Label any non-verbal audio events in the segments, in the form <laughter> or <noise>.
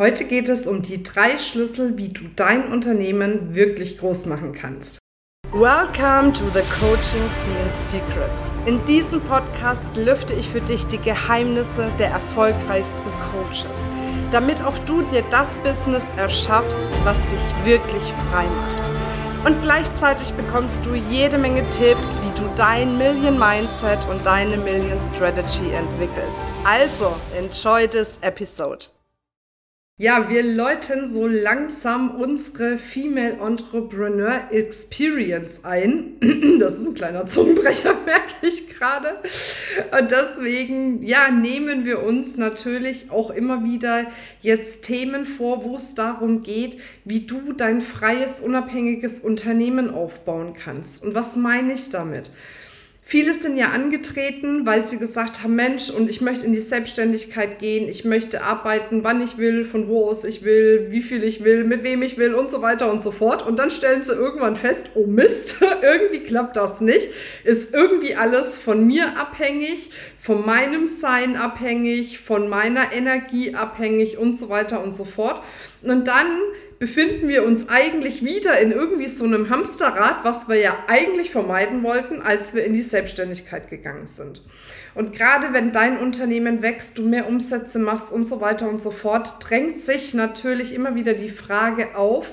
Heute geht es um die drei Schlüssel, wie du dein Unternehmen wirklich groß machen kannst. Welcome to the Coaching Scene Secrets. In diesem Podcast lüfte ich für dich die Geheimnisse der erfolgreichsten Coaches, damit auch du dir das Business erschaffst, was dich wirklich frei macht. Und gleichzeitig bekommst du jede Menge Tipps, wie du dein Million Mindset und deine Million Strategy entwickelst. Also, enjoy this episode. Ja, wir läuten so langsam unsere Female Entrepreneur Experience ein. <clears throat> Das ist ein kleiner Zungenbrecher, <laughs> merke ich gerade. Und deswegen, ja, nehmen wir uns natürlich auch immer wieder jetzt Themen vor, wo es darum geht, wie du dein freies, unabhängiges Unternehmen aufbauen kannst. Und was meine ich damit? Viele sind ja angetreten, weil sie gesagt haben, Mensch, und ich möchte in die Selbstständigkeit gehen, ich möchte arbeiten, wann ich will, von wo aus ich will, wie viel ich will, mit wem ich will und so weiter und so fort. Und dann stellen sie irgendwann fest, oh Mist, <laughs> irgendwie klappt das nicht, ist irgendwie alles von mir abhängig, von meinem Sein abhängig, von meiner Energie abhängig und so weiter und so fort. Und dann befinden wir uns eigentlich wieder in irgendwie so einem Hamsterrad, was wir ja eigentlich vermeiden wollten, als wir in die Selbstständigkeit gegangen sind. Und gerade wenn dein Unternehmen wächst, du mehr Umsätze machst und so weiter und so fort, drängt sich natürlich immer wieder die Frage auf,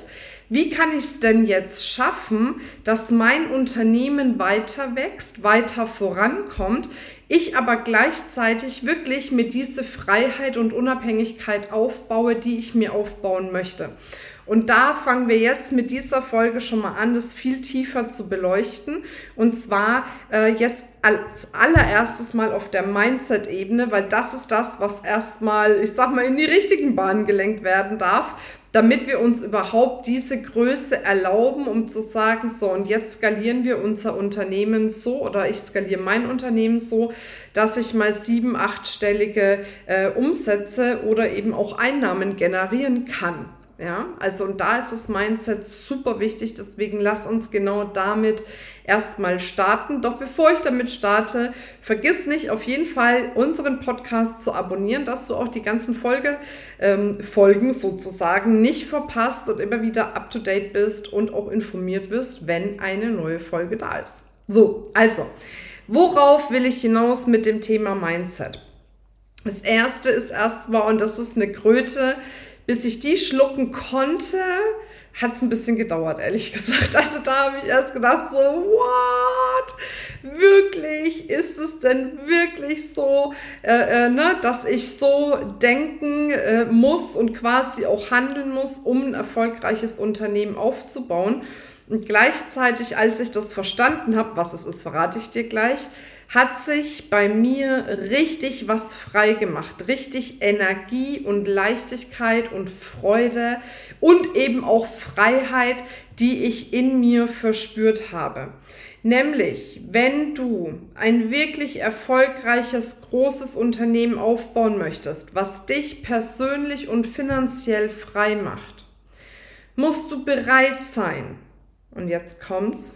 wie kann ich es denn jetzt schaffen, dass mein Unternehmen weiter wächst, weiter vorankommt, ich aber gleichzeitig wirklich mit diese Freiheit und Unabhängigkeit aufbaue, die ich mir aufbauen möchte. Und da fangen wir jetzt mit dieser Folge schon mal an, das viel tiefer zu beleuchten. Und zwar äh, jetzt als allererstes mal auf der Mindset-Ebene, weil das ist das, was erstmal, ich sag mal, in die richtigen Bahnen gelenkt werden darf, damit wir uns überhaupt diese Größe erlauben, um zu sagen, so und jetzt skalieren wir unser Unternehmen so oder ich skaliere mein Unternehmen so, dass ich mal sieben, achtstellige äh, Umsätze oder eben auch Einnahmen generieren kann. Ja, also und da ist das Mindset super wichtig, deswegen lass uns genau damit erstmal starten. Doch bevor ich damit starte, vergiss nicht auf jeden Fall unseren Podcast zu abonnieren, dass du auch die ganzen Folge, ähm, Folgen sozusagen nicht verpasst und immer wieder up to date bist und auch informiert wirst, wenn eine neue Folge da ist. So, also, worauf will ich hinaus mit dem Thema Mindset? Das erste ist erstmal, und das ist eine Kröte, bis ich die schlucken konnte, hat es ein bisschen gedauert, ehrlich gesagt. Also da habe ich erst gedacht, so, what? Wirklich? Ist es denn wirklich so, äh, äh, ne, dass ich so denken äh, muss und quasi auch handeln muss, um ein erfolgreiches Unternehmen aufzubauen? Und gleichzeitig, als ich das verstanden habe, was es ist, verrate ich dir gleich, hat sich bei mir richtig was frei gemacht. Richtig Energie und Leichtigkeit und Freude und eben auch Freiheit, die ich in mir verspürt habe. Nämlich, wenn du ein wirklich erfolgreiches, großes Unternehmen aufbauen möchtest, was dich persönlich und finanziell frei macht, musst du bereit sein, und jetzt kommt's,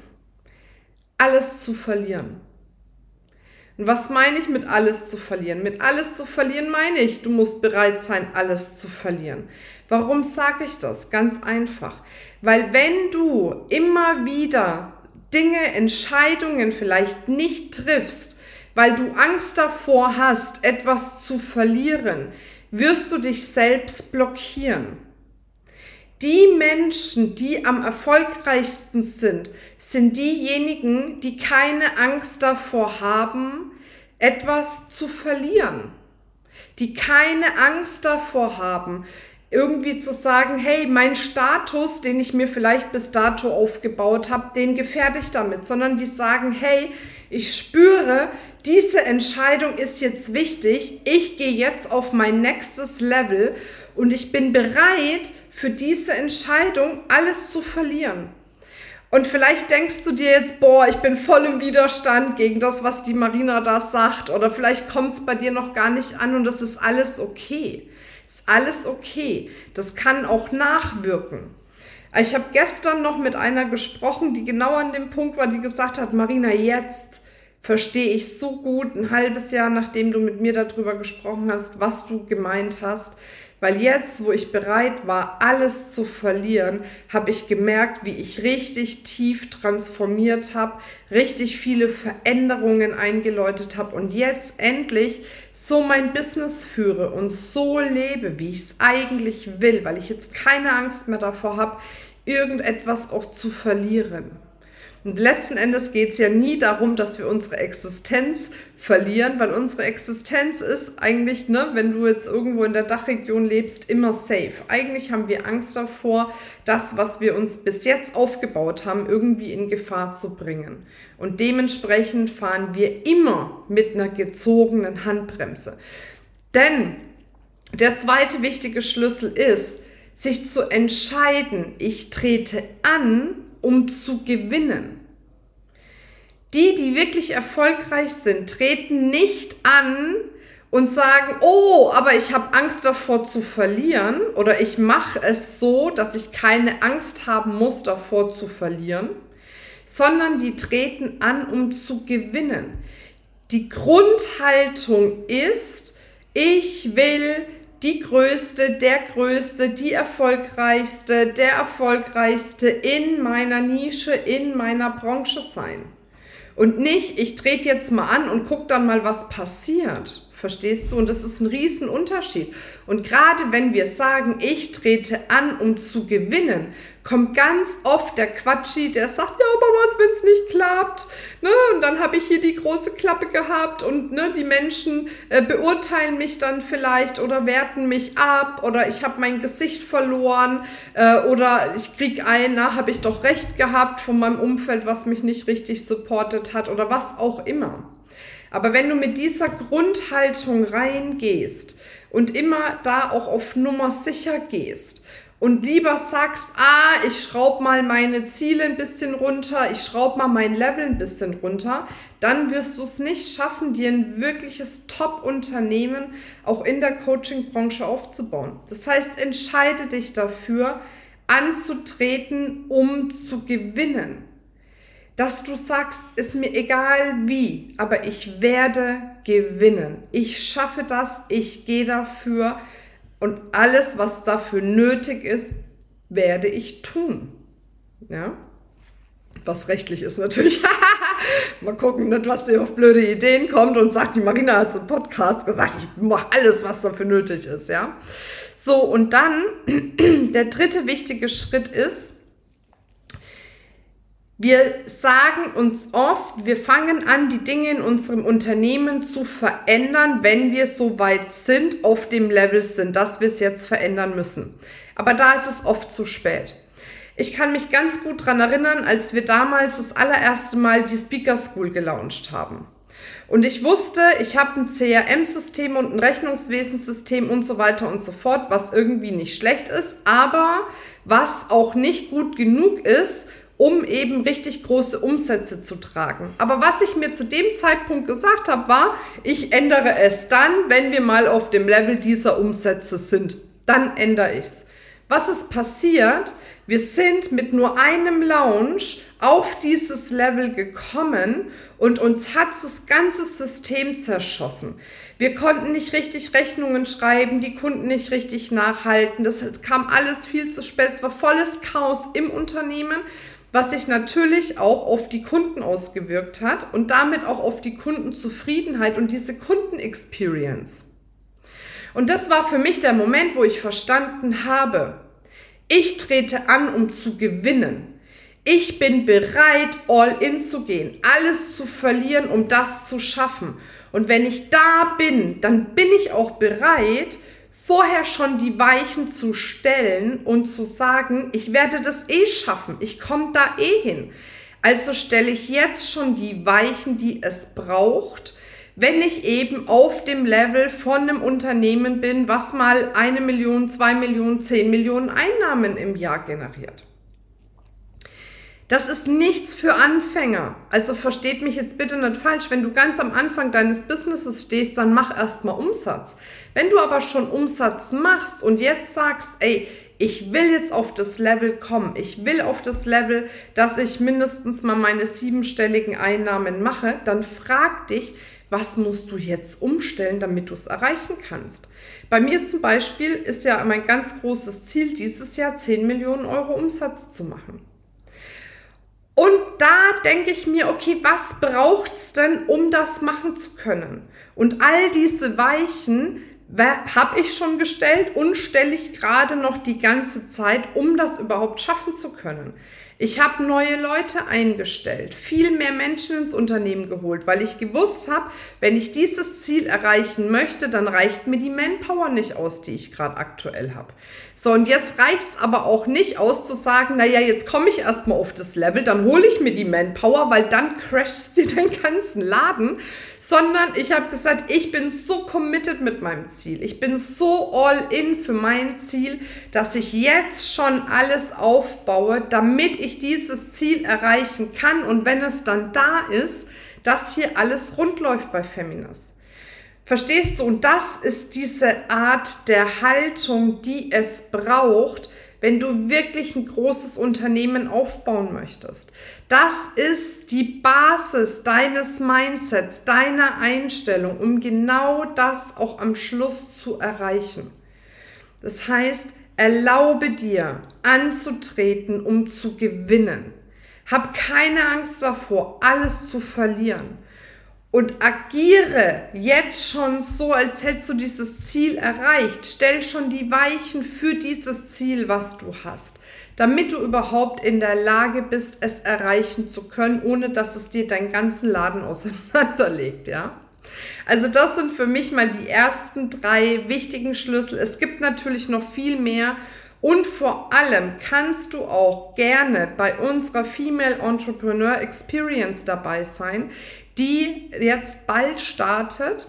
alles zu verlieren. Und was meine ich mit alles zu verlieren? Mit alles zu verlieren meine ich, du musst bereit sein, alles zu verlieren. Warum sage ich das? Ganz einfach. Weil wenn du immer wieder Dinge, Entscheidungen vielleicht nicht triffst, weil du Angst davor hast, etwas zu verlieren, wirst du dich selbst blockieren. Die Menschen, die am erfolgreichsten sind, sind diejenigen, die keine Angst davor haben, etwas zu verlieren. Die keine Angst davor haben, irgendwie zu sagen, hey, mein Status, den ich mir vielleicht bis dato aufgebaut habe, den gefährde ich damit, sondern die sagen, hey, ich spüre, diese Entscheidung ist jetzt wichtig, ich gehe jetzt auf mein nächstes Level und ich bin bereit, für diese Entscheidung alles zu verlieren. Und vielleicht denkst du dir jetzt, boah, ich bin voll im Widerstand gegen das, was die Marina da sagt. Oder vielleicht kommt es bei dir noch gar nicht an und das ist alles okay. Ist alles okay. Das kann auch nachwirken. Ich habe gestern noch mit einer gesprochen, die genau an dem Punkt war, die gesagt hat, Marina, jetzt verstehe ich so gut, ein halbes Jahr nachdem du mit mir darüber gesprochen hast, was du gemeint hast, Weil jetzt, wo ich bereit war, alles zu verlieren, habe ich gemerkt, wie ich richtig tief transformiert habe, richtig viele Veränderungen eingeläutet habe und jetzt endlich so mein Business führe und so lebe, wie ich es eigentlich will, weil ich jetzt keine Angst mehr davor habe, irgendetwas auch zu verlieren. Und letzten Endes geht es ja nie darum, dass wir unsere Existenz verlieren, weil unsere Existenz ist eigentlich, ne, wenn du jetzt irgendwo in der Dachregion lebst, immer safe. Eigentlich haben wir Angst davor, das, was wir uns bis jetzt aufgebaut haben, irgendwie in Gefahr zu bringen. Und dementsprechend fahren wir immer mit einer gezogenen Handbremse. Denn der zweite wichtige Schlüssel ist, sich zu entscheiden, ich trete an, um zu gewinnen. Die, die wirklich erfolgreich sind, treten nicht an und sagen, oh, aber ich habe Angst davor zu verlieren oder ich mache es so, dass ich keine Angst haben muss davor zu verlieren, sondern die treten an, um zu gewinnen. Die Grundhaltung ist, ich will die größte, der größte, die erfolgreichste, der erfolgreichste in meiner Nische, in meiner Branche sein. Und nicht, ich trete jetzt mal an und guck dann mal, was passiert. Verstehst du? Und das ist ein Riesenunterschied. Und gerade wenn wir sagen, ich trete an, um zu gewinnen, kommt ganz oft der Quatschi, der sagt, ja, aber was, wenn es nicht klappt? Ne? Und dann habe ich hier die große Klappe gehabt und ne, die Menschen äh, beurteilen mich dann vielleicht oder werten mich ab oder ich habe mein Gesicht verloren äh, oder ich kriege ein, na, habe ich doch recht gehabt von meinem Umfeld, was mich nicht richtig supportet hat oder was auch immer. Aber wenn du mit dieser Grundhaltung reingehst und immer da auch auf Nummer sicher gehst und lieber sagst, ah, ich schraube mal meine Ziele ein bisschen runter, ich schraube mal mein Level ein bisschen runter, dann wirst du es nicht schaffen, dir ein wirkliches Top-Unternehmen auch in der Coaching-Branche aufzubauen. Das heißt, entscheide dich dafür, anzutreten, um zu gewinnen dass du sagst, ist mir egal wie, aber ich werde gewinnen. Ich schaffe das, ich gehe dafür und alles, was dafür nötig ist, werde ich tun. Ja? Was rechtlich ist natürlich. <laughs> Mal gucken, nicht, was dir auf blöde Ideen kommt und sagt, die Marina hat so einen Podcast gesagt, ich mache alles, was dafür nötig ist, ja. So, und dann <clears throat> der dritte wichtige Schritt ist, wir sagen uns oft, wir fangen an, die Dinge in unserem Unternehmen zu verändern, wenn wir so weit sind, auf dem Level sind, dass wir es jetzt verändern müssen. Aber da ist es oft zu spät. Ich kann mich ganz gut dran erinnern, als wir damals das allererste Mal die Speaker School gelauncht haben. Und ich wusste, ich habe ein CRM-System und ein Rechnungswesensystem und so weiter und so fort, was irgendwie nicht schlecht ist, aber was auch nicht gut genug ist, um eben richtig große Umsätze zu tragen. Aber was ich mir zu dem Zeitpunkt gesagt habe, war, ich ändere es dann, wenn wir mal auf dem Level dieser Umsätze sind. Dann ändere ich es. Was ist passiert? Wir sind mit nur einem Launch auf dieses Level gekommen und uns hat das ganze System zerschossen. Wir konnten nicht richtig Rechnungen schreiben, die Kunden nicht richtig nachhalten. Das kam alles viel zu spät. Es war volles Chaos im Unternehmen was sich natürlich auch auf die Kunden ausgewirkt hat und damit auch auf die Kundenzufriedenheit und diese Kundenexperience. Und das war für mich der Moment, wo ich verstanden habe, ich trete an, um zu gewinnen. Ich bin bereit, all in zu gehen, alles zu verlieren, um das zu schaffen. Und wenn ich da bin, dann bin ich auch bereit, vorher schon die Weichen zu stellen und zu sagen, ich werde das eh schaffen, ich komme da eh hin. Also stelle ich jetzt schon die Weichen, die es braucht, wenn ich eben auf dem Level von einem Unternehmen bin, was mal eine Million, zwei Millionen, zehn Millionen Einnahmen im Jahr generiert. Das ist nichts für Anfänger. Also versteht mich jetzt bitte nicht falsch. Wenn du ganz am Anfang deines Businesses stehst, dann mach erstmal Umsatz. Wenn du aber schon Umsatz machst und jetzt sagst, ey, ich will jetzt auf das Level kommen. Ich will auf das Level, dass ich mindestens mal meine siebenstelligen Einnahmen mache. Dann frag dich, Was musst du jetzt umstellen, damit du es erreichen kannst? Bei mir zum Beispiel ist ja mein ganz großes Ziel, dieses Jahr 10 Millionen Euro Umsatz zu machen. Und da denke ich mir, okay, was braucht es denn, um das machen zu können? Und all diese Weichen habe ich schon gestellt und stelle ich gerade noch die ganze Zeit, um das überhaupt schaffen zu können. Ich habe neue Leute eingestellt, viel mehr Menschen ins Unternehmen geholt, weil ich gewusst habe, wenn ich dieses Ziel erreichen möchte, dann reicht mir die Manpower nicht aus, die ich gerade aktuell habe. So, und jetzt reicht's aber auch nicht aus zu sagen, naja, jetzt komme ich erstmal auf das Level, dann hole ich mir die Manpower, weil dann crasht <laughs> dir den ganzen Laden, sondern ich habe gesagt, ich bin so committed mit meinem Ziel. Ich bin so all in für mein Ziel, dass ich jetzt schon alles aufbaue, damit ich dieses Ziel erreichen kann und wenn es dann da ist, dass hier alles rund läuft bei Feminas. Verstehst du? Und das ist diese Art der Haltung, die es braucht, wenn du wirklich ein großes Unternehmen aufbauen möchtest. Das ist die Basis deines Mindsets, deiner Einstellung, um genau das auch am Schluss zu erreichen. Das heißt, erlaube dir anzutreten, um zu gewinnen. Hab keine Angst davor, alles zu verlieren und agiere jetzt schon so, als hättest du dieses Ziel erreicht. Stell schon die Weichen für dieses Ziel, was du hast, damit du überhaupt in der Lage bist, es erreichen zu können, ohne dass es dir deinen ganzen Laden auseinanderlegt, ja? Also das sind für mich mal die ersten drei wichtigen Schlüssel. Es gibt natürlich noch viel mehr und vor allem kannst du auch gerne bei unserer Female Entrepreneur Experience dabei sein die jetzt bald startet,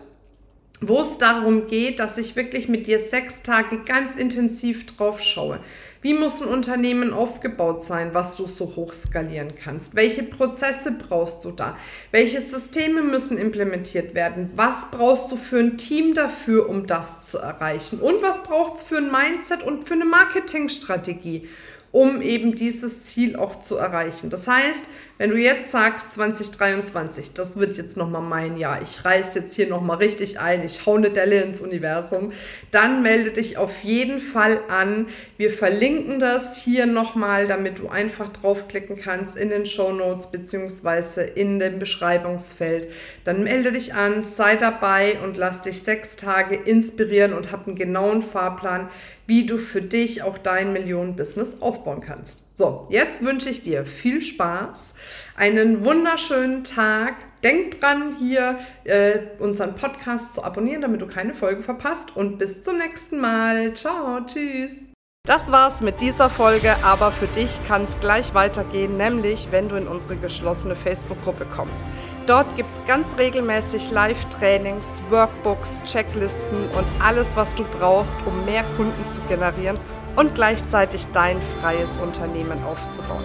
wo es darum geht, dass ich wirklich mit dir sechs Tage ganz intensiv drauf schaue. Wie muss ein Unternehmen aufgebaut sein, was du so hoch skalieren kannst? Welche Prozesse brauchst du da? Welche Systeme müssen implementiert werden? Was brauchst du für ein Team dafür, um das zu erreichen? Und was braucht es für ein Mindset und für eine Marketingstrategie? Um eben dieses Ziel auch zu erreichen. Das heißt, wenn du jetzt sagst 2023, das wird jetzt nochmal mein Jahr, ich reiß jetzt hier nochmal richtig ein, ich hau eine Delle ins Universum, dann melde dich auf jeden Fall an. Wir verlinken das hier nochmal, damit du einfach draufklicken kannst in den Show Notes beziehungsweise in dem Beschreibungsfeld. Dann melde dich an, sei dabei und lass dich sechs Tage inspirieren und hab einen genauen Fahrplan, wie du für dich auch dein Millionen-Business aufbauen kannst. So, jetzt wünsche ich dir viel Spaß, einen wunderschönen Tag. Denk dran, hier äh, unseren Podcast zu abonnieren, damit du keine Folge verpasst. Und bis zum nächsten Mal. Ciao, tschüss. Das war's mit dieser Folge, aber für dich kann es gleich weitergehen, nämlich wenn du in unsere geschlossene Facebook-Gruppe kommst. Dort gibt es ganz regelmäßig Live-Trainings, Workbooks, Checklisten und alles, was du brauchst, um mehr Kunden zu generieren und gleichzeitig dein freies Unternehmen aufzubauen.